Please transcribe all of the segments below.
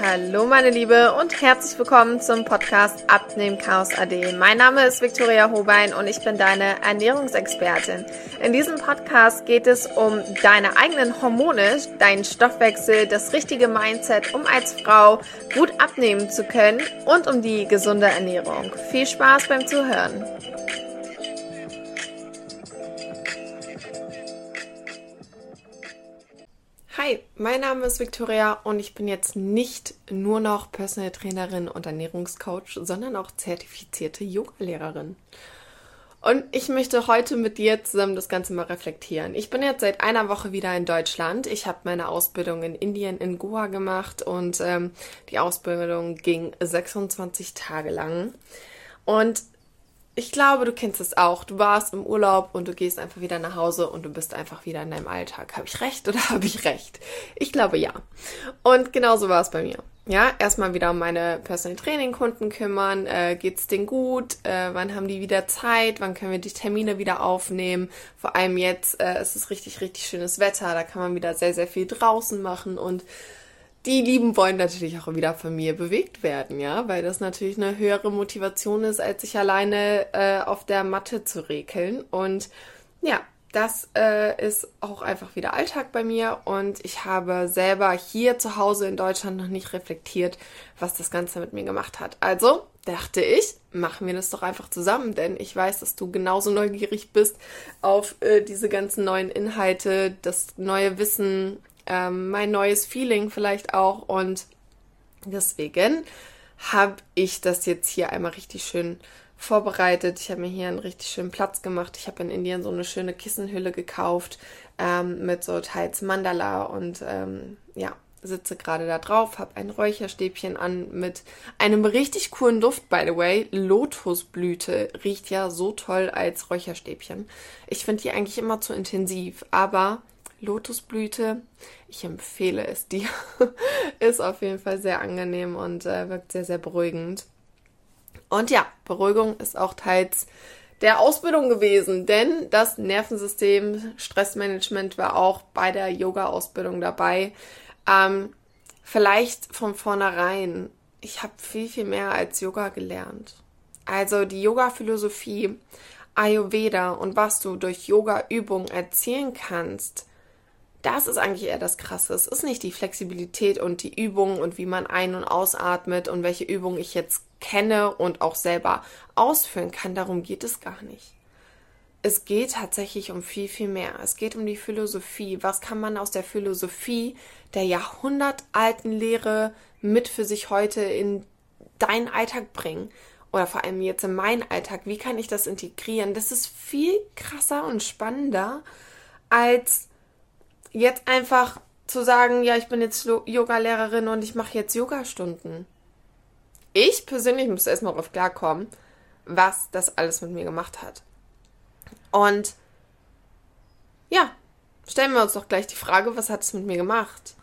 Hallo meine Liebe und herzlich willkommen zum Podcast Abnehmen Chaos AD. Mein Name ist Viktoria Hobein und ich bin deine Ernährungsexpertin. In diesem Podcast geht es um deine eigenen Hormone, deinen Stoffwechsel, das richtige Mindset, um als Frau gut abnehmen zu können und um die gesunde Ernährung. Viel Spaß beim Zuhören. Mein Name ist Victoria und ich bin jetzt nicht nur noch Personal Trainerin und Ernährungscoach, sondern auch zertifizierte Yoga-Lehrerin. Und ich möchte heute mit dir zusammen das Ganze mal reflektieren. Ich bin jetzt seit einer Woche wieder in Deutschland. Ich habe meine Ausbildung in Indien, in Goa gemacht und ähm, die Ausbildung ging 26 Tage lang. Und ich glaube, du kennst es auch. Du warst im Urlaub und du gehst einfach wieder nach Hause und du bist einfach wieder in deinem Alltag. Habe ich recht oder habe ich recht? Ich glaube ja. Und genauso war es bei mir. Ja, erstmal wieder um meine Personal Training Kunden kümmern. Äh, geht's denen gut? Äh, wann haben die wieder Zeit? Wann können wir die Termine wieder aufnehmen? Vor allem jetzt äh, ist es richtig, richtig schönes Wetter. Da kann man wieder sehr, sehr viel draußen machen und die Lieben wollen natürlich auch wieder von mir bewegt werden, ja, weil das natürlich eine höhere Motivation ist, als sich alleine äh, auf der Matte zu rekeln. Und ja, das äh, ist auch einfach wieder Alltag bei mir und ich habe selber hier zu Hause in Deutschland noch nicht reflektiert, was das Ganze mit mir gemacht hat. Also dachte ich, machen wir das doch einfach zusammen, denn ich weiß, dass du genauso neugierig bist auf äh, diese ganzen neuen Inhalte, das neue Wissen, ähm, mein neues Feeling vielleicht auch. Und deswegen habe ich das jetzt hier einmal richtig schön vorbereitet. Ich habe mir hier einen richtig schönen Platz gemacht. Ich habe in Indien so eine schöne Kissenhülle gekauft ähm, mit so teils Mandala und ähm, ja, sitze gerade da drauf, habe ein Räucherstäbchen an mit einem richtig coolen Duft, by the way. Lotusblüte riecht ja so toll als Räucherstäbchen. Ich finde die eigentlich immer zu intensiv, aber Lotusblüte. Ich empfehle es dir. Ist auf jeden Fall sehr angenehm und äh, wirkt sehr, sehr beruhigend. Und ja, Beruhigung ist auch teils der Ausbildung gewesen, denn das Nervensystem, Stressmanagement war auch bei der Yoga-Ausbildung dabei. Ähm, vielleicht von vornherein, ich habe viel, viel mehr als Yoga gelernt. Also die Yoga-Philosophie, Ayurveda und was du durch Yoga-Übungen erzielen kannst, das ist eigentlich eher das Krasse. Es ist nicht die Flexibilität und die Übung und wie man ein- und ausatmet und welche Übung ich jetzt kenne und auch selber ausführen kann. Darum geht es gar nicht. Es geht tatsächlich um viel, viel mehr. Es geht um die Philosophie. Was kann man aus der Philosophie der jahrhundertalten Lehre mit für sich heute in deinen Alltag bringen? Oder vor allem jetzt in meinen Alltag. Wie kann ich das integrieren? Das ist viel krasser und spannender als jetzt einfach zu sagen, ja, ich bin jetzt Yoga-Lehrerin und ich mache jetzt Yoga-Stunden. Ich persönlich muss erstmal darauf klarkommen, was das alles mit mir gemacht hat. Und ja, stellen wir uns doch gleich die Frage, was hat es mit mir gemacht?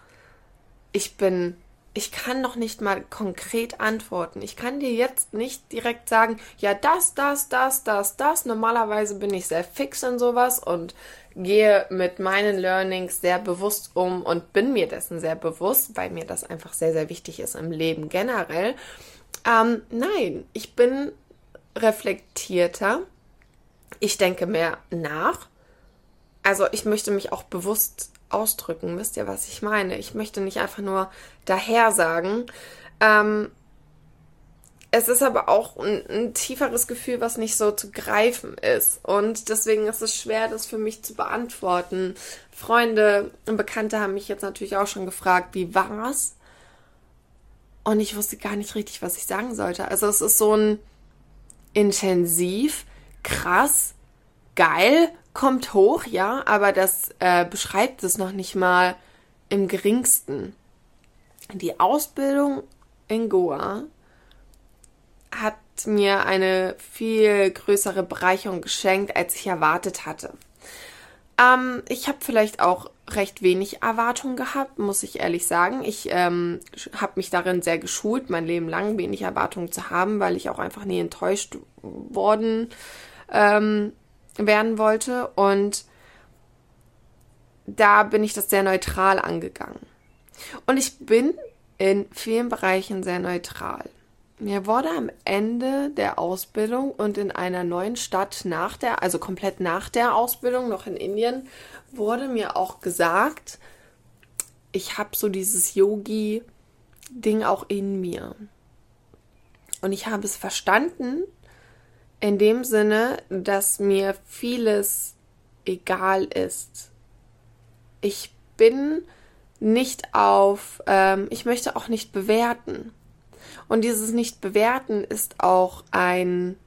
Ich bin ich kann noch nicht mal konkret antworten. Ich kann dir jetzt nicht direkt sagen, ja, das, das, das, das, das. Normalerweise bin ich sehr fix in sowas und gehe mit meinen Learnings sehr bewusst um und bin mir dessen sehr bewusst, weil mir das einfach sehr, sehr wichtig ist im Leben generell. Ähm, nein, ich bin reflektierter. Ich denke mehr nach. Also ich möchte mich auch bewusst ausdrücken. Wisst ihr, was ich meine? Ich möchte nicht einfach nur daher sagen. Ähm, es ist aber auch ein, ein, tieferes Gefühl, was nicht so zu greifen ist. Und deswegen ist es schwer, das für mich zu beantworten. Freunde und Bekannte haben mich jetzt natürlich auch schon gefragt, wie war's? Und ich wusste gar nicht richtig, was ich sagen sollte. Also es ist so ein intensiv, krass, geil, kommt hoch, ja, aber das äh, beschreibt es noch nicht mal im geringsten. Die Ausbildung in Goa hat mir eine viel größere Bereicherung geschenkt, als ich erwartet hatte. Ähm, ich habe vielleicht auch recht wenig Erwartungen gehabt, muss ich ehrlich sagen. Ich ähm, habe mich darin sehr geschult, mein Leben lang wenig Erwartungen zu haben, weil ich auch einfach nie enttäuscht worden ähm, werden wollte. Und da bin ich das sehr neutral angegangen. Und ich bin in vielen Bereichen sehr neutral. Mir wurde am Ende der Ausbildung und in einer neuen Stadt nach der, also komplett nach der Ausbildung, noch in Indien, wurde mir auch gesagt, ich habe so dieses Yogi-Ding auch in mir. Und ich habe es verstanden in dem Sinne, dass mir vieles egal ist. Ich bin nicht auf, ähm, ich möchte auch nicht bewerten. Und dieses Nicht-Bewerten ist auch ein,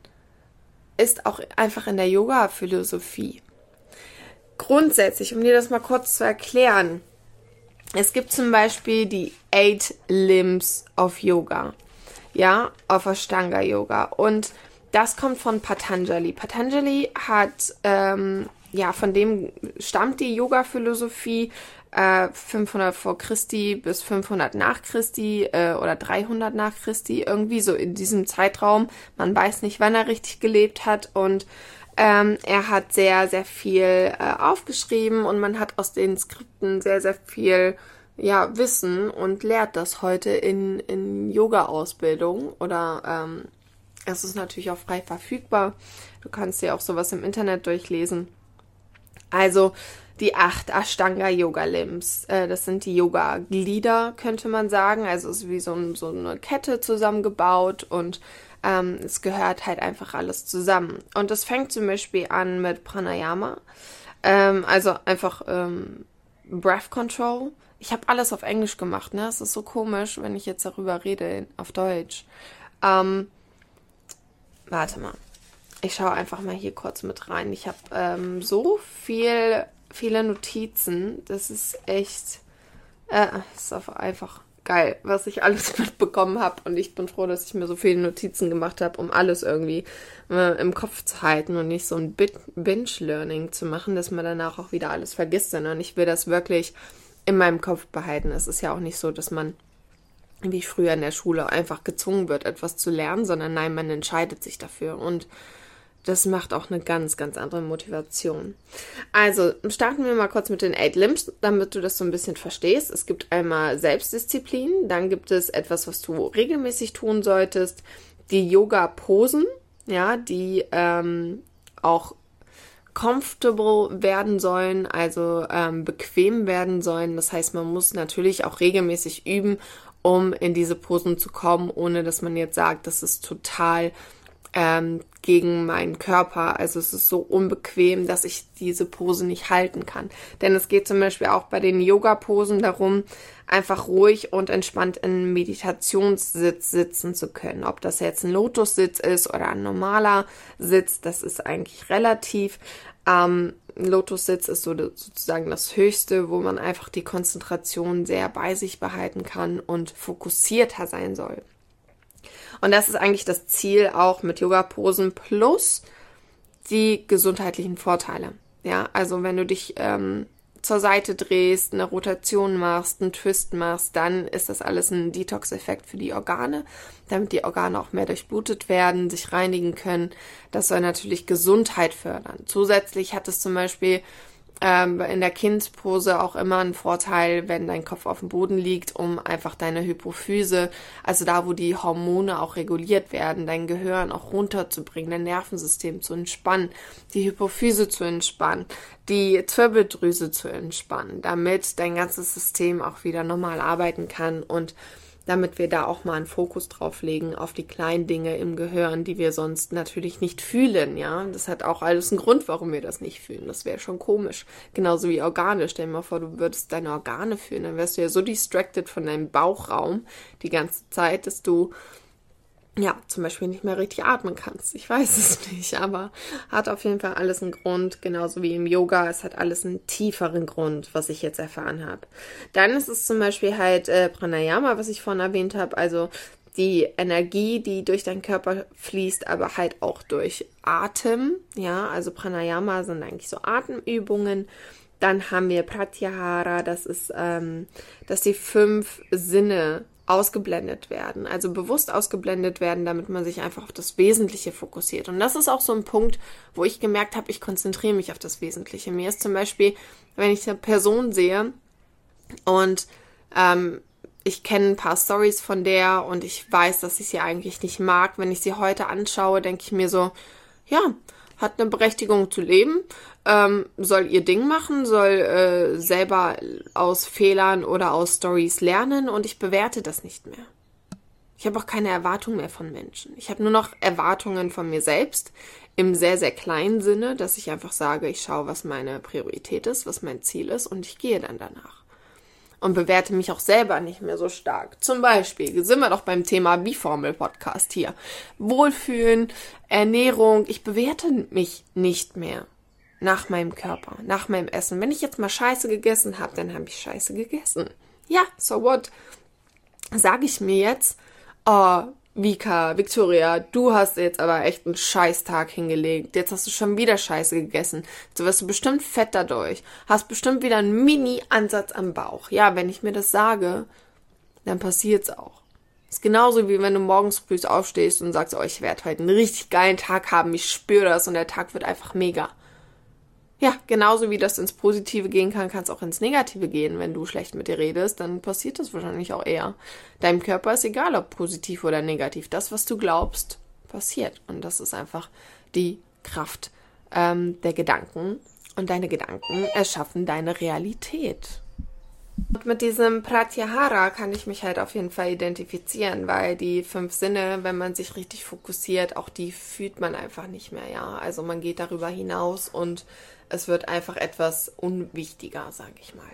ist auch einfach in der Yoga-Philosophie. Grundsätzlich, um dir das mal kurz zu erklären, es gibt zum Beispiel die Eight Limbs of Yoga. Ja, auf Ashtanga Yoga. Und das kommt von Patanjali. Patanjali hat, ähm, ja, von dem stammt die Yoga-Philosophie äh, 500 vor Christi bis 500 nach Christi äh, oder 300 nach Christi, irgendwie so in diesem Zeitraum. Man weiß nicht, wann er richtig gelebt hat und ähm, er hat sehr, sehr viel äh, aufgeschrieben und man hat aus den Skripten sehr, sehr viel ja, Wissen und lehrt das heute in, in Yoga-Ausbildung oder ähm, es ist natürlich auch frei verfügbar. Du kannst dir auch sowas im Internet durchlesen. Also die acht Ashtanga Yoga Limbs. Äh, das sind die Yoga Glieder, könnte man sagen. Also es ist wie so, ein, so eine Kette zusammengebaut und ähm, es gehört halt einfach alles zusammen. Und das fängt zum Beispiel an mit Pranayama. Ähm, also einfach ähm, Breath Control. Ich habe alles auf Englisch gemacht, ne? Es ist so komisch, wenn ich jetzt darüber rede auf Deutsch. Ähm, warte mal. Ich schaue einfach mal hier kurz mit rein. Ich habe ähm, so viel viele Notizen. Das ist echt, äh, ist einfach geil, was ich alles mitbekommen habe. Und ich bin froh, dass ich mir so viele Notizen gemacht habe, um alles irgendwie äh, im Kopf zu halten und nicht so ein Binge-Learning zu machen, dass man danach auch wieder alles vergisst, sondern ich will das wirklich in meinem Kopf behalten. Es ist ja auch nicht so, dass man wie früher in der Schule einfach gezwungen wird, etwas zu lernen, sondern nein, man entscheidet sich dafür. Und das macht auch eine ganz, ganz andere Motivation. Also starten wir mal kurz mit den Eight Limbs, damit du das so ein bisschen verstehst. Es gibt einmal Selbstdisziplin, dann gibt es etwas, was du regelmäßig tun solltest, die Yoga-Posen, ja, die ähm, auch comfortable werden sollen, also ähm, bequem werden sollen. Das heißt, man muss natürlich auch regelmäßig üben, um in diese Posen zu kommen, ohne dass man jetzt sagt, das ist total ähm, gegen meinen Körper. Also es ist so unbequem, dass ich diese Pose nicht halten kann. Denn es geht zum Beispiel auch bei den Yoga-Posen darum, einfach ruhig und entspannt in Meditationssitz sitzen zu können. Ob das jetzt ein Lotussitz ist oder ein normaler Sitz, das ist eigentlich relativ. Ähm, Lotussitz ist so sozusagen das Höchste, wo man einfach die Konzentration sehr bei sich behalten kann und fokussierter sein soll. Und das ist eigentlich das Ziel auch mit Yoga-Posen plus die gesundheitlichen Vorteile. Ja, also wenn du dich ähm, zur Seite drehst, eine Rotation machst, einen Twist machst, dann ist das alles ein Detox-Effekt für die Organe, damit die Organe auch mehr durchblutet werden, sich reinigen können. Das soll natürlich Gesundheit fördern. Zusätzlich hat es zum Beispiel ähm, in der Kindpose auch immer ein Vorteil, wenn dein Kopf auf dem Boden liegt, um einfach deine Hypophyse, also da, wo die Hormone auch reguliert werden, dein Gehirn auch runterzubringen, dein Nervensystem zu entspannen, die Hypophyse zu entspannen, die Zwirbeldrüse zu entspannen, damit dein ganzes System auch wieder normal arbeiten kann und damit wir da auch mal einen Fokus drauf legen auf die kleinen Dinge im Gehirn, die wir sonst natürlich nicht fühlen, ja. Das hat auch alles einen Grund, warum wir das nicht fühlen. Das wäre schon komisch. Genauso wie Organe. Stell dir mal vor, du würdest deine Organe fühlen, dann wärst du ja so distracted von deinem Bauchraum die ganze Zeit, dass du ja, zum Beispiel nicht mehr richtig atmen kannst. Ich weiß es nicht, aber hat auf jeden Fall alles einen Grund, genauso wie im Yoga. Es hat alles einen tieferen Grund, was ich jetzt erfahren habe. Dann ist es zum Beispiel halt äh, Pranayama, was ich vorhin erwähnt habe, also die Energie, die durch deinen Körper fließt, aber halt auch durch Atem. Ja, also Pranayama sind eigentlich so Atemübungen. Dann haben wir Pratyahara, das ist, ähm, dass die fünf Sinne ausgeblendet werden, also bewusst ausgeblendet werden, damit man sich einfach auf das Wesentliche fokussiert. Und das ist auch so ein Punkt, wo ich gemerkt habe, ich konzentriere mich auf das Wesentliche. Mir ist zum Beispiel, wenn ich eine Person sehe und ähm, ich kenne ein paar Stories von der und ich weiß, dass ich sie eigentlich nicht mag. Wenn ich sie heute anschaue, denke ich mir so, ja, hat eine Berechtigung zu leben, ähm, soll ihr Ding machen, soll äh, selber aus Fehlern oder aus Stories lernen und ich bewerte das nicht mehr. Ich habe auch keine Erwartungen mehr von Menschen. Ich habe nur noch Erwartungen von mir selbst im sehr, sehr kleinen Sinne, dass ich einfach sage, ich schaue, was meine Priorität ist, was mein Ziel ist und ich gehe dann danach. Und bewerte mich auch selber nicht mehr so stark. Zum Beispiel sind wir doch beim Thema Biformel-Podcast hier. Wohlfühlen, Ernährung. Ich bewerte mich nicht mehr nach meinem Körper, nach meinem Essen. Wenn ich jetzt mal Scheiße gegessen habe, dann habe ich Scheiße gegessen. Ja, so what? Sage ich mir jetzt, oh, Vika, Victoria, du hast jetzt aber echt einen Scheißtag hingelegt. Jetzt hast du schon wieder Scheiße gegessen. Jetzt wirst du bestimmt fett dadurch. Hast bestimmt wieder einen Mini-Ansatz am Bauch. Ja, wenn ich mir das sage, dann passiert's auch. Ist genauso wie wenn du morgens früh aufstehst und sagst, oh, ich werde heute einen richtig geilen Tag haben. Ich spüre das und der Tag wird einfach mega. Ja, genauso wie das ins Positive gehen kann, kann es auch ins Negative gehen. Wenn du schlecht mit dir redest, dann passiert das wahrscheinlich auch eher. Deinem Körper ist egal, ob positiv oder negativ. Das, was du glaubst, passiert. Und das ist einfach die Kraft ähm, der Gedanken. Und deine Gedanken erschaffen deine Realität. Und mit diesem Pratyahara kann ich mich halt auf jeden Fall identifizieren, weil die fünf Sinne, wenn man sich richtig fokussiert, auch die fühlt man einfach nicht mehr, ja. Also man geht darüber hinaus und es wird einfach etwas unwichtiger, sage ich mal.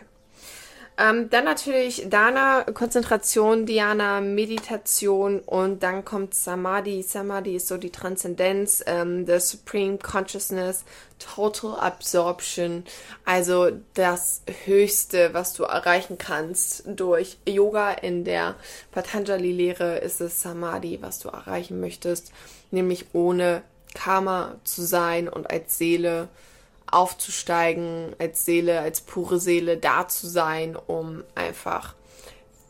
Ähm, dann natürlich Dana, Konzentration, Diana, Meditation und dann kommt Samadhi. Samadhi ist so die Transzendenz, ähm, the Supreme Consciousness, Total Absorption, also das Höchste, was du erreichen kannst durch Yoga. In der Patanjali-Lehre ist es Samadhi, was du erreichen möchtest, nämlich ohne Karma zu sein und als Seele aufzusteigen, als Seele, als pure Seele da zu sein, um einfach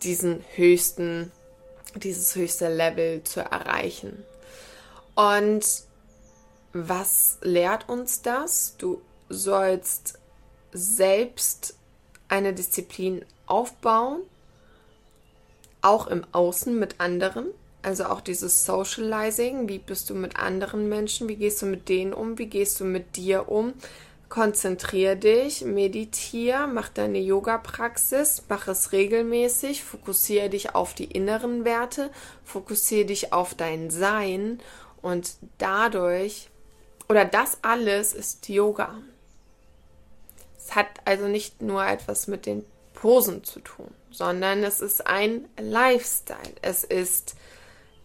diesen höchsten, dieses höchste Level zu erreichen. Und was lehrt uns das? Du sollst selbst eine Disziplin aufbauen, auch im Außen mit anderen. Also auch dieses Socializing, wie bist du mit anderen Menschen, wie gehst du mit denen um, wie gehst du mit dir um, Konzentrier dich, meditiere, mach deine Yoga-Praxis, mach es regelmäßig, fokussiere dich auf die inneren Werte, fokussiere dich auf dein Sein und dadurch, oder das alles ist Yoga. Es hat also nicht nur etwas mit den Posen zu tun, sondern es ist ein Lifestyle. Es ist,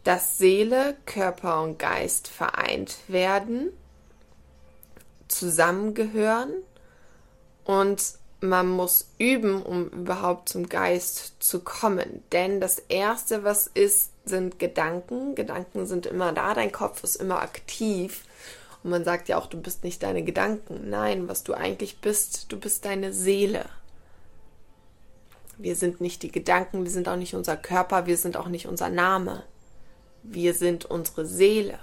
dass Seele, Körper und Geist vereint werden zusammengehören und man muss üben, um überhaupt zum Geist zu kommen. Denn das Erste, was ist, sind Gedanken. Gedanken sind immer da, dein Kopf ist immer aktiv. Und man sagt ja auch, du bist nicht deine Gedanken. Nein, was du eigentlich bist, du bist deine Seele. Wir sind nicht die Gedanken, wir sind auch nicht unser Körper, wir sind auch nicht unser Name. Wir sind unsere Seele.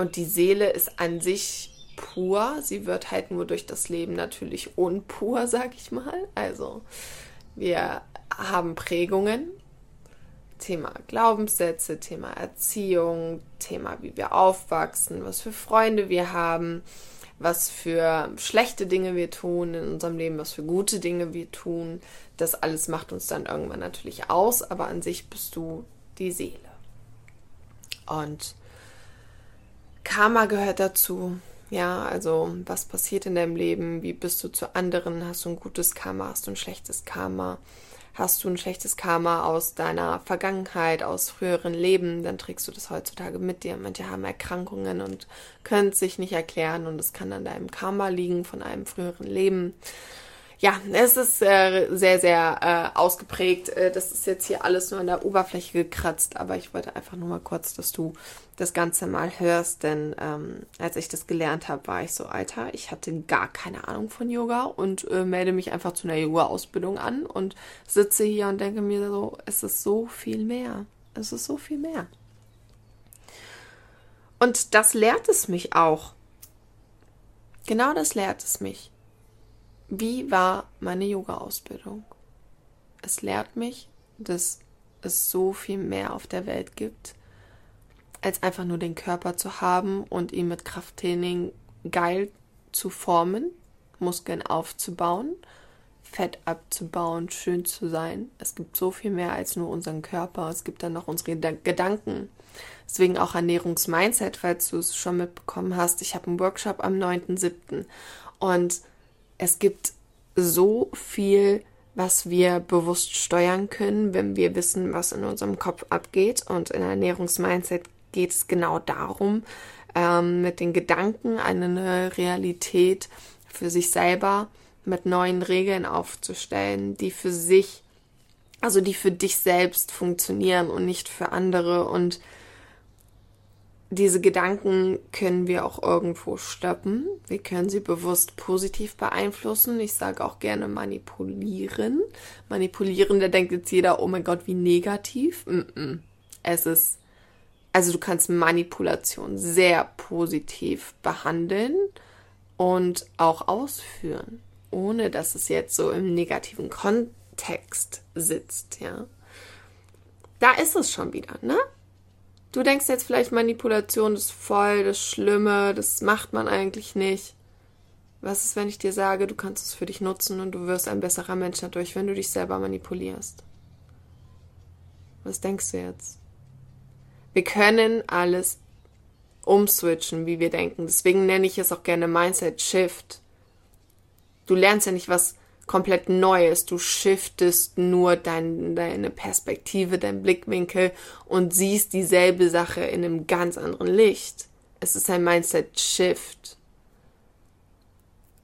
Und die Seele ist an sich pur. Sie wird halt nur durch das Leben natürlich unpur, sag ich mal. Also wir haben Prägungen. Thema Glaubenssätze, Thema Erziehung, Thema, wie wir aufwachsen, was für Freunde wir haben, was für schlechte Dinge wir tun in unserem Leben, was für gute Dinge wir tun. Das alles macht uns dann irgendwann natürlich aus, aber an sich bist du die Seele. Und Karma gehört dazu. Ja, also was passiert in deinem Leben? Wie bist du zu anderen? Hast du ein gutes Karma? Hast du ein schlechtes Karma? Hast du ein schlechtes Karma aus deiner Vergangenheit, aus früheren Leben, dann trägst du das heutzutage mit dir. Manche haben Erkrankungen und können sich nicht erklären und es kann an deinem Karma liegen von einem früheren Leben ja, es ist äh, sehr, sehr äh, ausgeprägt. Äh, das ist jetzt hier alles nur an der Oberfläche gekratzt, aber ich wollte einfach nur mal kurz, dass du das Ganze mal hörst, denn ähm, als ich das gelernt habe, war ich so, Alter, ich hatte gar keine Ahnung von Yoga und äh, melde mich einfach zu einer Yoga-Ausbildung an und sitze hier und denke mir so, es ist so viel mehr. Es ist so viel mehr. Und das lehrt es mich auch. Genau das lehrt es mich. Wie war meine Yoga-Ausbildung? Es lehrt mich, dass es so viel mehr auf der Welt gibt, als einfach nur den Körper zu haben und ihn mit Krafttraining geil zu formen, Muskeln aufzubauen, Fett abzubauen, schön zu sein. Es gibt so viel mehr als nur unseren Körper. Es gibt dann noch unsere Gedanken. Deswegen auch Ernährungsmindset, falls du es schon mitbekommen hast. Ich habe einen Workshop am 9.7. Und es gibt so viel, was wir bewusst steuern können, wenn wir wissen, was in unserem Kopf abgeht. Und in Ernährungsmindset geht es genau darum, ähm, mit den Gedanken eine Realität für sich selber mit neuen Regeln aufzustellen, die für sich, also die für dich selbst funktionieren und nicht für andere. Und diese Gedanken können wir auch irgendwo stoppen. Wir können sie bewusst positiv beeinflussen. Ich sage auch gerne manipulieren. Manipulieren, da denkt jetzt jeder, oh mein Gott, wie negativ. Es ist, also du kannst Manipulation sehr positiv behandeln und auch ausführen ohne dass es jetzt so im negativen Kontext sitzt, ja. Da ist es schon wieder, ne? Du denkst jetzt vielleicht, Manipulation ist voll das Schlimme, das macht man eigentlich nicht. Was ist, wenn ich dir sage, du kannst es für dich nutzen und du wirst ein besserer Mensch dadurch, wenn du dich selber manipulierst? Was denkst du jetzt? Wir können alles umswitchen, wie wir denken. Deswegen nenne ich es auch gerne Mindset Shift. Du lernst ja nicht was komplett Neues. Du shiftest nur dein, deine Perspektive, dein Blickwinkel und siehst dieselbe Sache in einem ganz anderen Licht. Es ist ein Mindset-Shift.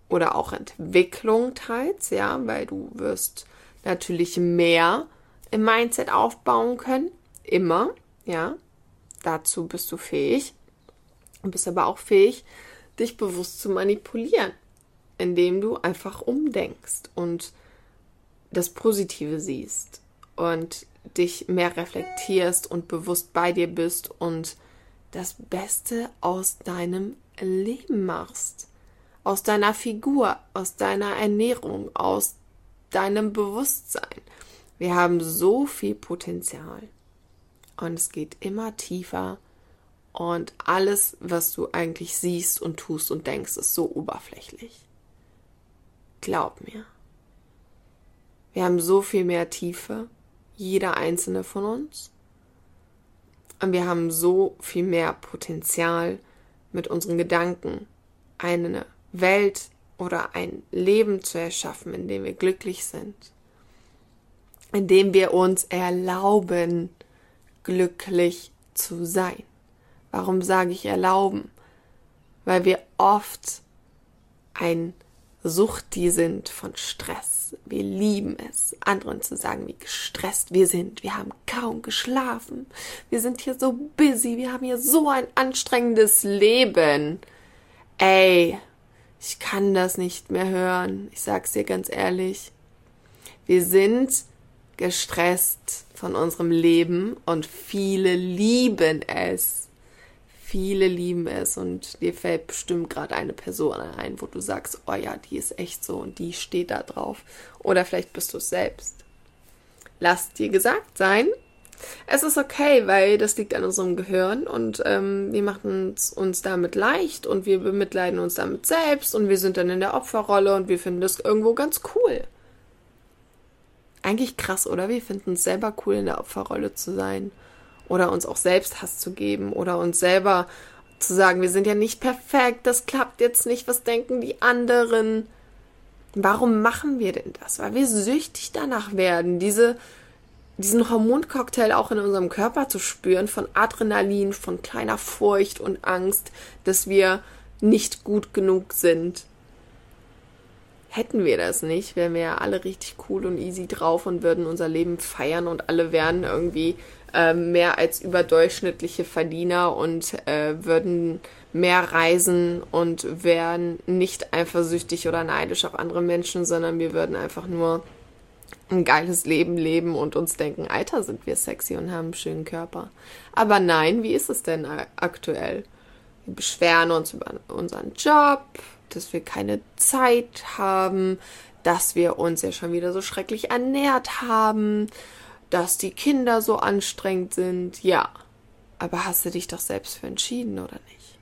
Oder auch Entwicklung teils, ja, weil du wirst natürlich mehr im Mindset aufbauen können. Immer, ja. Dazu bist du fähig. Du bist aber auch fähig, dich bewusst zu manipulieren indem du einfach umdenkst und das Positive siehst und dich mehr reflektierst und bewusst bei dir bist und das Beste aus deinem Leben machst. Aus deiner Figur, aus deiner Ernährung, aus deinem Bewusstsein. Wir haben so viel Potenzial. Und es geht immer tiefer. Und alles, was du eigentlich siehst und tust und denkst, ist so oberflächlich. Glaub mir. Wir haben so viel mehr Tiefe, jeder einzelne von uns. Und wir haben so viel mehr Potenzial mit unseren Gedanken, eine Welt oder ein Leben zu erschaffen, in dem wir glücklich sind, in dem wir uns erlauben, glücklich zu sein. Warum sage ich erlauben? Weil wir oft ein Sucht die sind von Stress. Wir lieben es, anderen zu sagen, wie gestresst wir sind. Wir haben kaum geschlafen. Wir sind hier so busy. Wir haben hier so ein anstrengendes Leben. Ey, ich kann das nicht mehr hören. Ich sag's dir ganz ehrlich. Wir sind gestresst von unserem Leben und viele lieben es Viele lieben es und dir fällt bestimmt gerade eine Person ein, wo du sagst, oh ja, die ist echt so und die steht da drauf. Oder vielleicht bist du es selbst. Lass dir gesagt sein, es ist okay, weil das liegt an unserem Gehirn und ähm, wir machen uns damit leicht und wir bemitleiden uns damit selbst und wir sind dann in der Opferrolle und wir finden das irgendwo ganz cool. Eigentlich krass, oder? Wir finden es selber cool, in der Opferrolle zu sein oder uns auch selbst Hass zu geben oder uns selber zu sagen, wir sind ja nicht perfekt, das klappt jetzt nicht, was denken die anderen? Warum machen wir denn das? Weil wir süchtig danach werden, diese, diesen Hormoncocktail auch in unserem Körper zu spüren, von Adrenalin, von kleiner Furcht und Angst, dass wir nicht gut genug sind. Hätten wir das nicht, wären wir ja alle richtig cool und easy drauf und würden unser Leben feiern und alle wären irgendwie äh, mehr als überdurchschnittliche Verdiener und äh, würden mehr reisen und wären nicht eifersüchtig oder neidisch auf andere Menschen, sondern wir würden einfach nur ein geiles Leben leben und uns denken, Alter, sind wir sexy und haben einen schönen Körper. Aber nein, wie ist es denn aktuell? Wir beschweren uns über unseren Job, dass wir keine Zeit haben, dass wir uns ja schon wieder so schrecklich ernährt haben, dass die Kinder so anstrengend sind. Ja, aber hast du dich doch selbst für entschieden, oder nicht?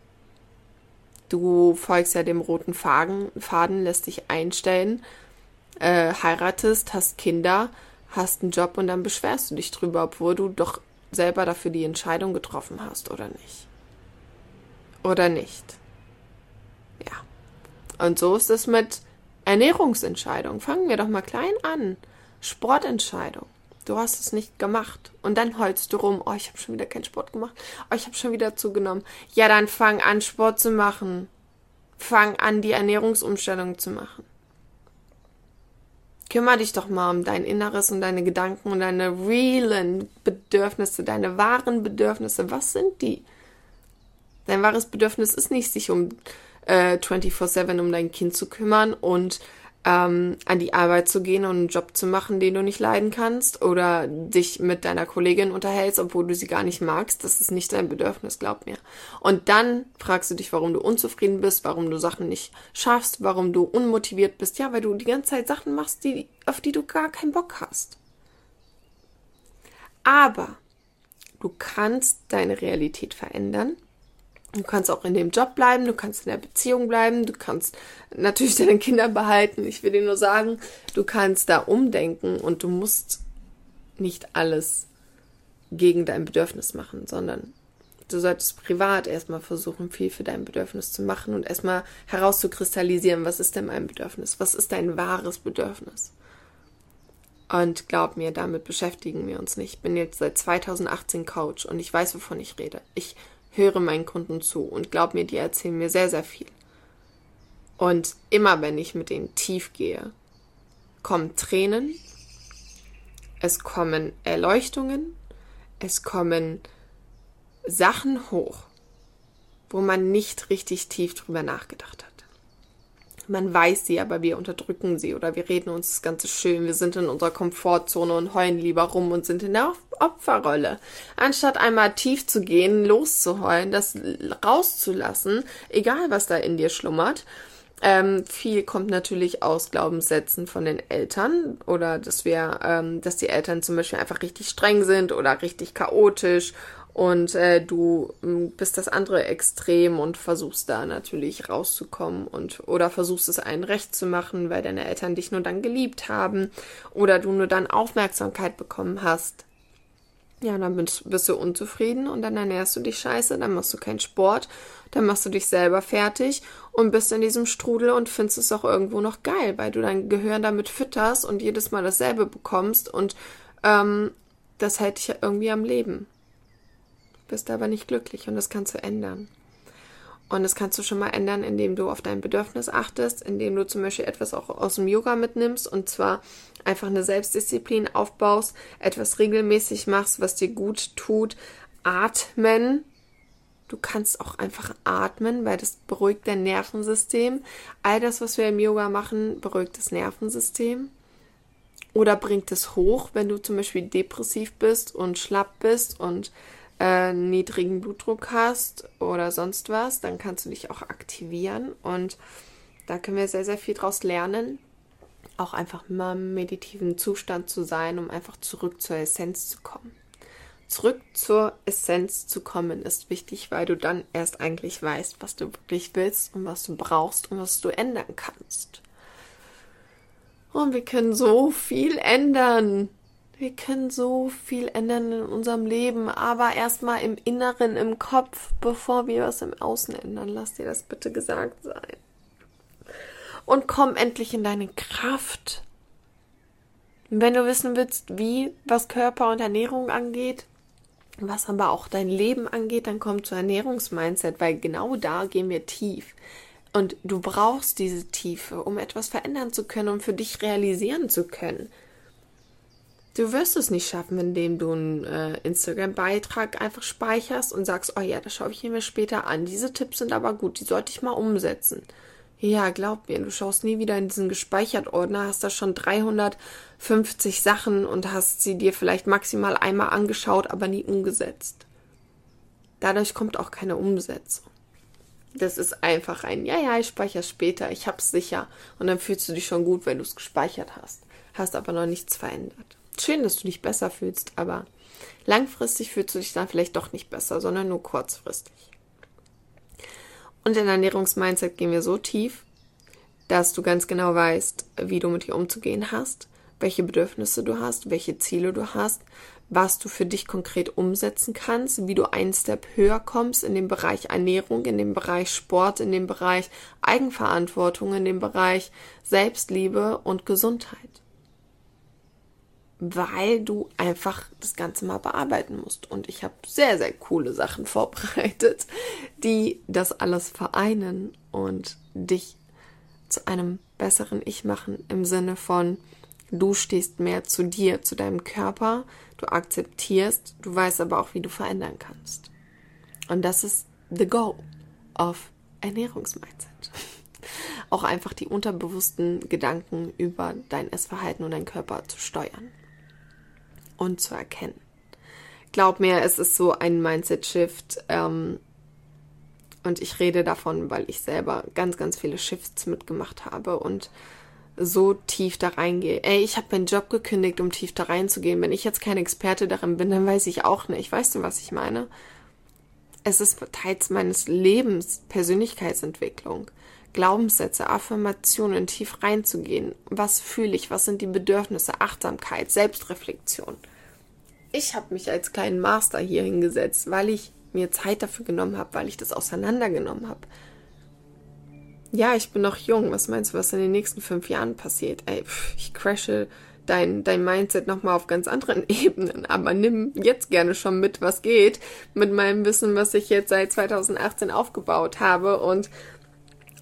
Du folgst ja dem roten Faden, Faden lässt dich einstellen, äh, heiratest, hast Kinder, hast einen Job und dann beschwerst du dich drüber, obwohl du doch selber dafür die Entscheidung getroffen hast, oder nicht? Oder nicht? Und so ist es mit Ernährungsentscheidung. Fangen wir doch mal klein an. Sportentscheidung. Du hast es nicht gemacht. Und dann heulst du rum. Oh, ich habe schon wieder keinen Sport gemacht. Oh, ich habe schon wieder zugenommen. Ja, dann fang an, Sport zu machen. Fang an, die Ernährungsumstellung zu machen. Kümmer dich doch mal um dein Inneres und deine Gedanken und deine realen Bedürfnisse, deine wahren Bedürfnisse. Was sind die? Dein wahres Bedürfnis ist nicht, sich um äh, 24-7 um dein Kind zu kümmern und ähm, an die Arbeit zu gehen und einen Job zu machen, den du nicht leiden kannst oder dich mit deiner Kollegin unterhältst, obwohl du sie gar nicht magst. Das ist nicht dein Bedürfnis, glaub mir. Und dann fragst du dich, warum du unzufrieden bist, warum du Sachen nicht schaffst, warum du unmotiviert bist. Ja, weil du die ganze Zeit Sachen machst, die, auf die du gar keinen Bock hast. Aber du kannst deine Realität verändern Du kannst auch in dem Job bleiben, du kannst in der Beziehung bleiben, du kannst natürlich deine Kinder behalten. Ich will dir nur sagen, du kannst da umdenken und du musst nicht alles gegen dein Bedürfnis machen, sondern du solltest privat erstmal versuchen, viel für dein Bedürfnis zu machen und erstmal herauszukristallisieren, was ist denn mein Bedürfnis? Was ist dein wahres Bedürfnis? Und glaub mir, damit beschäftigen wir uns nicht. Ich bin jetzt seit 2018 Coach und ich weiß, wovon ich rede. Ich höre meinen Kunden zu und glaub mir, die erzählen mir sehr, sehr viel. Und immer wenn ich mit denen tief gehe, kommen Tränen, es kommen Erleuchtungen, es kommen Sachen hoch, wo man nicht richtig tief drüber nachgedacht hat. Man weiß sie, aber wir unterdrücken sie oder wir reden uns das Ganze schön. Wir sind in unserer Komfortzone und heulen lieber rum und sind in der Opferrolle. Anstatt einmal tief zu gehen, loszuheulen, das rauszulassen, egal was da in dir schlummert. Ähm, viel kommt natürlich aus Glaubenssätzen von den Eltern oder dass wir, ähm, dass die Eltern zum Beispiel einfach richtig streng sind oder richtig chaotisch und äh, du hm, bist das andere Extrem und versuchst da natürlich rauszukommen und oder versuchst es allen recht zu machen, weil deine Eltern dich nur dann geliebt haben oder du nur dann Aufmerksamkeit bekommen hast. Ja, dann bist, bist du unzufrieden und dann ernährst du dich scheiße, dann machst du keinen Sport, dann machst du dich selber fertig und bist in diesem Strudel und findest es auch irgendwo noch geil, weil du dein Gehirn damit fütterst und jedes Mal dasselbe bekommst und ähm, das hält dich ja irgendwie am Leben bist aber nicht glücklich und das kannst du ändern. Und das kannst du schon mal ändern, indem du auf dein Bedürfnis achtest, indem du zum Beispiel etwas auch aus dem Yoga mitnimmst und zwar einfach eine Selbstdisziplin aufbaust, etwas regelmäßig machst, was dir gut tut, atmen. Du kannst auch einfach atmen, weil das beruhigt dein Nervensystem. All das, was wir im Yoga machen, beruhigt das Nervensystem. Oder bringt es hoch, wenn du zum Beispiel depressiv bist und schlapp bist und äh, niedrigen Blutdruck hast oder sonst was, dann kannst du dich auch aktivieren und da können wir sehr, sehr viel draus lernen. Auch einfach mal im meditiven Zustand zu sein, um einfach zurück zur Essenz zu kommen. Zurück zur Essenz zu kommen ist wichtig, weil du dann erst eigentlich weißt, was du wirklich willst und was du brauchst und was du ändern kannst. Und wir können so viel ändern. Wir können so viel ändern in unserem Leben, aber erstmal im Inneren, im Kopf, bevor wir was im Außen ändern. Lass dir das bitte gesagt sein. Und komm endlich in deine Kraft. Wenn du wissen willst, wie, was Körper und Ernährung angeht, was aber auch dein Leben angeht, dann komm zu Ernährungsmindset, weil genau da gehen wir tief. Und du brauchst diese Tiefe, um etwas verändern zu können, um für dich realisieren zu können. Du wirst es nicht schaffen, indem du einen äh, Instagram-Beitrag einfach speicherst und sagst, oh ja, das schaue ich mir später an. Diese Tipps sind aber gut, die sollte ich mal umsetzen. Ja, glaub mir, du schaust nie wieder in diesen gespeichert Ordner, hast da schon 350 Sachen und hast sie dir vielleicht maximal einmal angeschaut, aber nie umgesetzt. Dadurch kommt auch keine Umsetzung. Das ist einfach ein, ja, ja, ich speichere später, ich hab's sicher. Und dann fühlst du dich schon gut, wenn du es gespeichert hast. Hast aber noch nichts verändert. Schön, dass du dich besser fühlst, aber langfristig fühlst du dich dann vielleicht doch nicht besser, sondern nur kurzfristig. Und in Ernährungsmindset gehen wir so tief, dass du ganz genau weißt, wie du mit dir umzugehen hast, welche Bedürfnisse du hast, welche Ziele du hast, was du für dich konkret umsetzen kannst, wie du einen Step höher kommst in dem Bereich Ernährung, in dem Bereich Sport, in dem Bereich Eigenverantwortung, in dem Bereich Selbstliebe und Gesundheit. Weil du einfach das Ganze mal bearbeiten musst. Und ich habe sehr, sehr coole Sachen vorbereitet, die das alles vereinen und dich zu einem besseren Ich machen im Sinne von, du stehst mehr zu dir, zu deinem Körper, du akzeptierst, du weißt aber auch, wie du verändern kannst. Und das ist the goal of Ernährungsmindset. Auch einfach die unterbewussten Gedanken über dein Essverhalten und deinen Körper zu steuern und zu erkennen. Glaub mir, es ist so ein Mindset-Shift. Ähm, und ich rede davon, weil ich selber ganz, ganz viele Shifts mitgemacht habe und so tief da reingehe. Ey, ich habe meinen Job gekündigt, um tief da reinzugehen. Wenn ich jetzt kein Experte darin bin, dann weiß ich auch nicht. Weißt du, was ich meine? Es ist teils meines Lebens Persönlichkeitsentwicklung. Glaubenssätze, Affirmationen, tief reinzugehen. Was fühle ich? Was sind die Bedürfnisse? Achtsamkeit, Selbstreflexion. Ich habe mich als kleinen Master hier hingesetzt, weil ich mir Zeit dafür genommen habe, weil ich das auseinandergenommen habe ja, ich bin noch jung. Was meinst du, was in den nächsten fünf Jahren passiert? Ey, pff, ich crashe dein, dein Mindset nochmal auf ganz anderen Ebenen. Aber nimm jetzt gerne schon mit, was geht, mit meinem Wissen, was ich jetzt seit 2018 aufgebaut habe und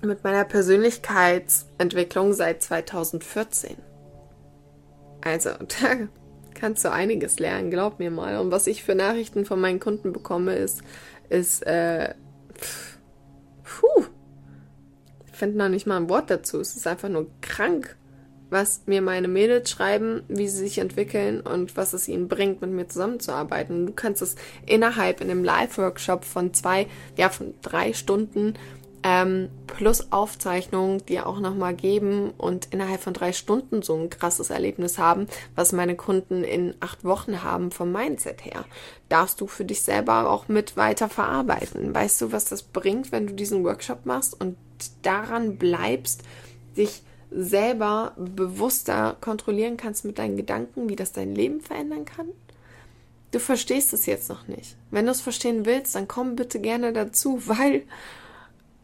mit meiner Persönlichkeitsentwicklung seit 2014. Also, da kannst du einiges lernen, glaub mir mal. Und was ich für Nachrichten von meinen Kunden bekomme, ist, ist, äh, puh, finde noch nicht mal ein Wort dazu. Es ist einfach nur krank, was mir meine Mädels schreiben, wie sie sich entwickeln und was es ihnen bringt, mit mir zusammenzuarbeiten. Du kannst es innerhalb in einem Live-Workshop von zwei, ja, von drei Stunden ähm, plus Aufzeichnungen dir auch nochmal geben und innerhalb von drei Stunden so ein krasses Erlebnis haben, was meine Kunden in acht Wochen haben vom Mindset her. Darfst du für dich selber auch mit weiter verarbeiten. Weißt du, was das bringt, wenn du diesen Workshop machst und daran bleibst, dich selber bewusster kontrollieren kannst mit deinen Gedanken, wie das dein Leben verändern kann? Du verstehst es jetzt noch nicht. Wenn du es verstehen willst, dann komm bitte gerne dazu, weil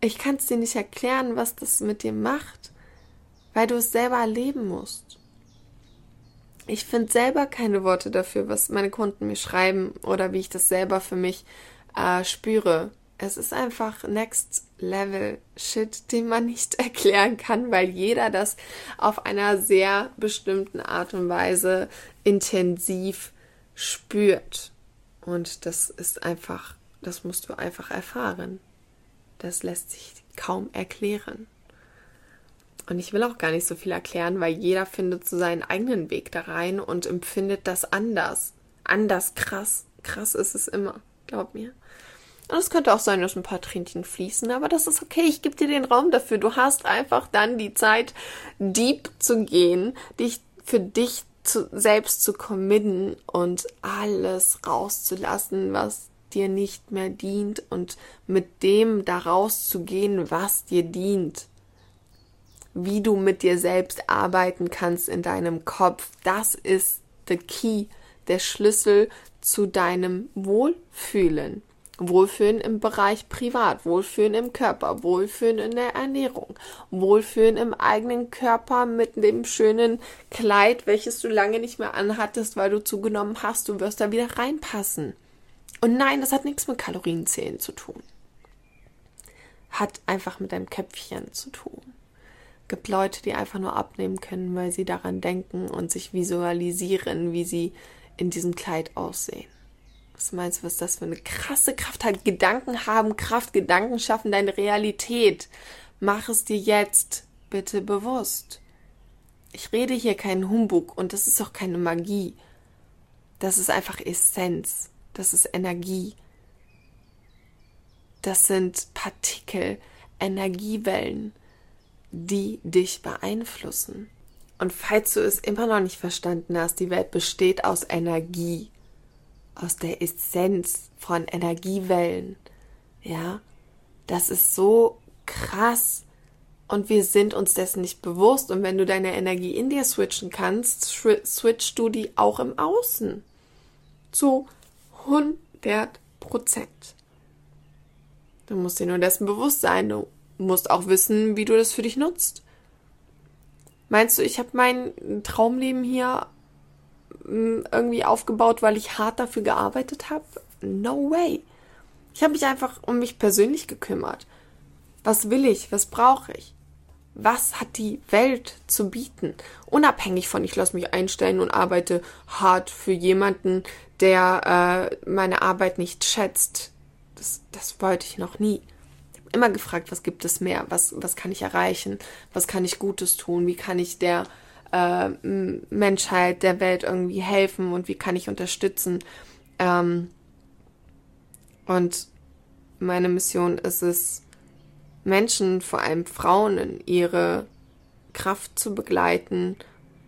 ich kann es dir nicht erklären, was das mit dir macht, weil du es selber erleben musst. Ich finde selber keine Worte dafür, was meine Kunden mir schreiben oder wie ich das selber für mich äh, spüre. Es ist einfach Next Level Shit, den man nicht erklären kann, weil jeder das auf einer sehr bestimmten Art und Weise intensiv spürt. Und das ist einfach, das musst du einfach erfahren. Das lässt sich kaum erklären. Und ich will auch gar nicht so viel erklären, weil jeder findet so seinen eigenen Weg da rein und empfindet das anders. Anders krass. Krass ist es immer. Glaub mir. Und es könnte auch sein, dass ein paar Tränchen fließen, aber das ist okay. Ich gebe dir den Raum dafür. Du hast einfach dann die Zeit, deep zu gehen, dich für dich zu, selbst zu committen und alles rauszulassen, was dir nicht mehr dient und mit dem daraus zu gehen, was dir dient. Wie du mit dir selbst arbeiten kannst in deinem Kopf, das ist the key, der Schlüssel zu deinem Wohlfühlen. Wohlfühlen im Bereich Privat, Wohlfühlen im Körper, Wohlfühlen in der Ernährung, Wohlfühlen im eigenen Körper mit dem schönen Kleid, welches du lange nicht mehr anhattest, weil du zugenommen hast. Du wirst da wieder reinpassen. Und nein, das hat nichts mit Kalorienzählen zu tun. Hat einfach mit deinem Köpfchen zu tun. Gibt Leute, die einfach nur abnehmen können, weil sie daran denken und sich visualisieren, wie sie in diesem Kleid aussehen. Was meinst du, was das für eine krasse Kraft hat? Gedanken haben Kraft, Gedanken schaffen deine Realität. Mach es dir jetzt bitte bewusst. Ich rede hier keinen Humbug und das ist auch keine Magie. Das ist einfach Essenz das ist Energie. Das sind Partikel, Energiewellen, die dich beeinflussen. Und falls du es immer noch nicht verstanden hast, die Welt besteht aus Energie, aus der Essenz von Energiewellen. Ja, das ist so krass und wir sind uns dessen nicht bewusst. Und wenn du deine Energie in dir switchen kannst, switchst du die auch im Außen. Zu 100 Prozent. Du musst dir nur dessen bewusst sein. Du musst auch wissen, wie du das für dich nutzt. Meinst du, ich habe mein Traumleben hier hm, irgendwie aufgebaut, weil ich hart dafür gearbeitet habe? No way. Ich habe mich einfach um mich persönlich gekümmert. Was will ich? Was brauche ich? Was hat die Welt zu bieten? Unabhängig von, ich lasse mich einstellen und arbeite hart für jemanden, der äh, meine Arbeit nicht schätzt. Das, das wollte ich noch nie. Ich habe immer gefragt, was gibt es mehr? Was, was kann ich erreichen? Was kann ich Gutes tun? Wie kann ich der äh, Menschheit, der Welt irgendwie helfen und wie kann ich unterstützen? Ähm, und meine Mission ist es, Menschen, vor allem Frauen, in ihre Kraft zu begleiten,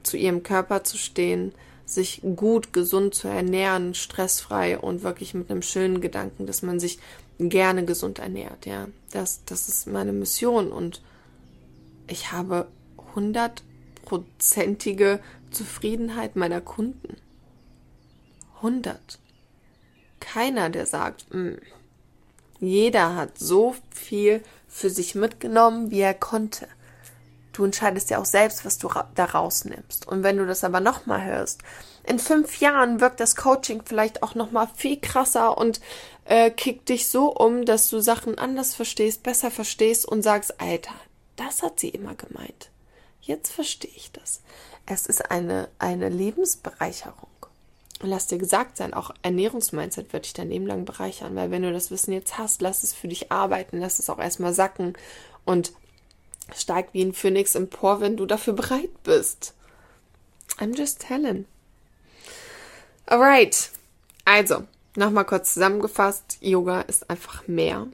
zu ihrem Körper zu stehen, sich gut, gesund zu ernähren, stressfrei und wirklich mit einem schönen Gedanken, dass man sich gerne gesund ernährt, ja. Das, das ist meine Mission und ich habe hundertprozentige Zufriedenheit meiner Kunden. Hundert. Keiner, der sagt, hm, jeder hat so viel für sich mitgenommen, wie er konnte. Du entscheidest ja auch selbst, was du da rausnimmst. Und wenn du das aber nochmal hörst, in fünf Jahren wirkt das Coaching vielleicht auch nochmal viel krasser und äh, kickt dich so um, dass du Sachen anders verstehst, besser verstehst und sagst, Alter, das hat sie immer gemeint. Jetzt verstehe ich das. Es ist eine, eine Lebensbereicherung. Lass dir gesagt sein, auch Ernährungsmindset wird dich dein Leben lang bereichern, weil wenn du das Wissen jetzt hast, lass es für dich arbeiten, lass es auch erstmal sacken und steig wie ein Phönix empor, wenn du dafür bereit bist. I'm just telling. Alright. Also, nochmal kurz zusammengefasst. Yoga ist einfach mehr,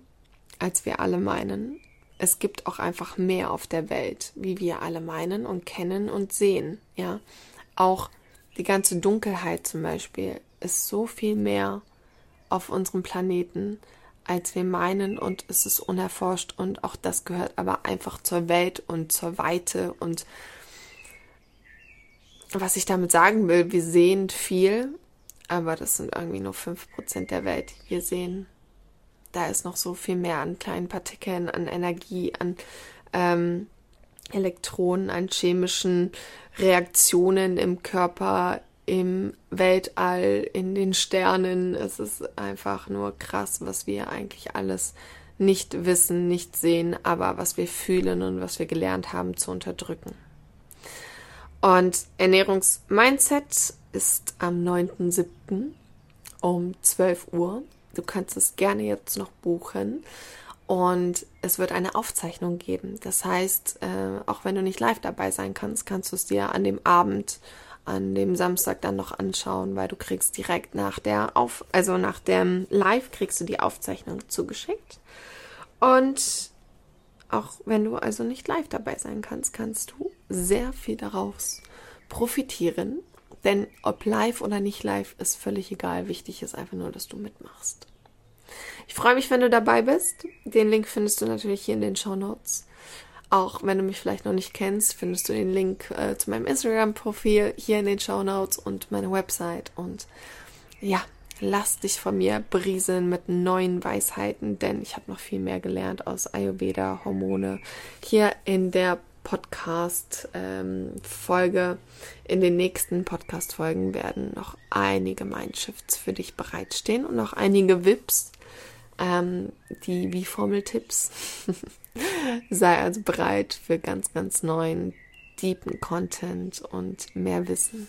als wir alle meinen. Es gibt auch einfach mehr auf der Welt, wie wir alle meinen und kennen und sehen. Ja, auch die ganze Dunkelheit zum Beispiel ist so viel mehr auf unserem Planeten, als wir meinen. Und es ist unerforscht. Und auch das gehört aber einfach zur Welt und zur Weite. Und was ich damit sagen will, wir sehen viel, aber das sind irgendwie nur 5% der Welt, die wir sehen. Da ist noch so viel mehr an kleinen Partikeln, an Energie, an ähm, Elektronen, an chemischen Reaktionen im Körper, im Weltall, in den Sternen. Es ist einfach nur krass, was wir eigentlich alles nicht wissen, nicht sehen, aber was wir fühlen und was wir gelernt haben zu unterdrücken. Und Ernährungsmindset ist am 9.7. um 12 Uhr. Du kannst es gerne jetzt noch buchen. Und es wird eine Aufzeichnung geben. Das heißt, äh, auch wenn du nicht live dabei sein kannst, kannst du es dir an dem Abend, an dem Samstag dann noch anschauen, weil du kriegst direkt nach der Auf, also nach dem Live kriegst du die Aufzeichnung zugeschickt. Und auch wenn du also nicht live dabei sein kannst, kannst du sehr viel daraus profitieren. Denn ob live oder nicht live ist völlig egal. Wichtig ist einfach nur, dass du mitmachst. Ich freue mich, wenn du dabei bist. Den Link findest du natürlich hier in den Show Notes. Auch wenn du mich vielleicht noch nicht kennst, findest du den Link äh, zu meinem Instagram-Profil hier in den Show Notes und meine Website. Und ja, lass dich von mir brieseln mit neuen Weisheiten, denn ich habe noch viel mehr gelernt aus Ayurveda, Hormone. Hier in der Podcast-Folge, ähm, in den nächsten Podcast-Folgen werden noch einige Mindshifts für dich bereitstehen und noch einige Vips, ähm, die wie Formeltipps. Sei also bereit für ganz, ganz neuen, deepen Content und mehr Wissen.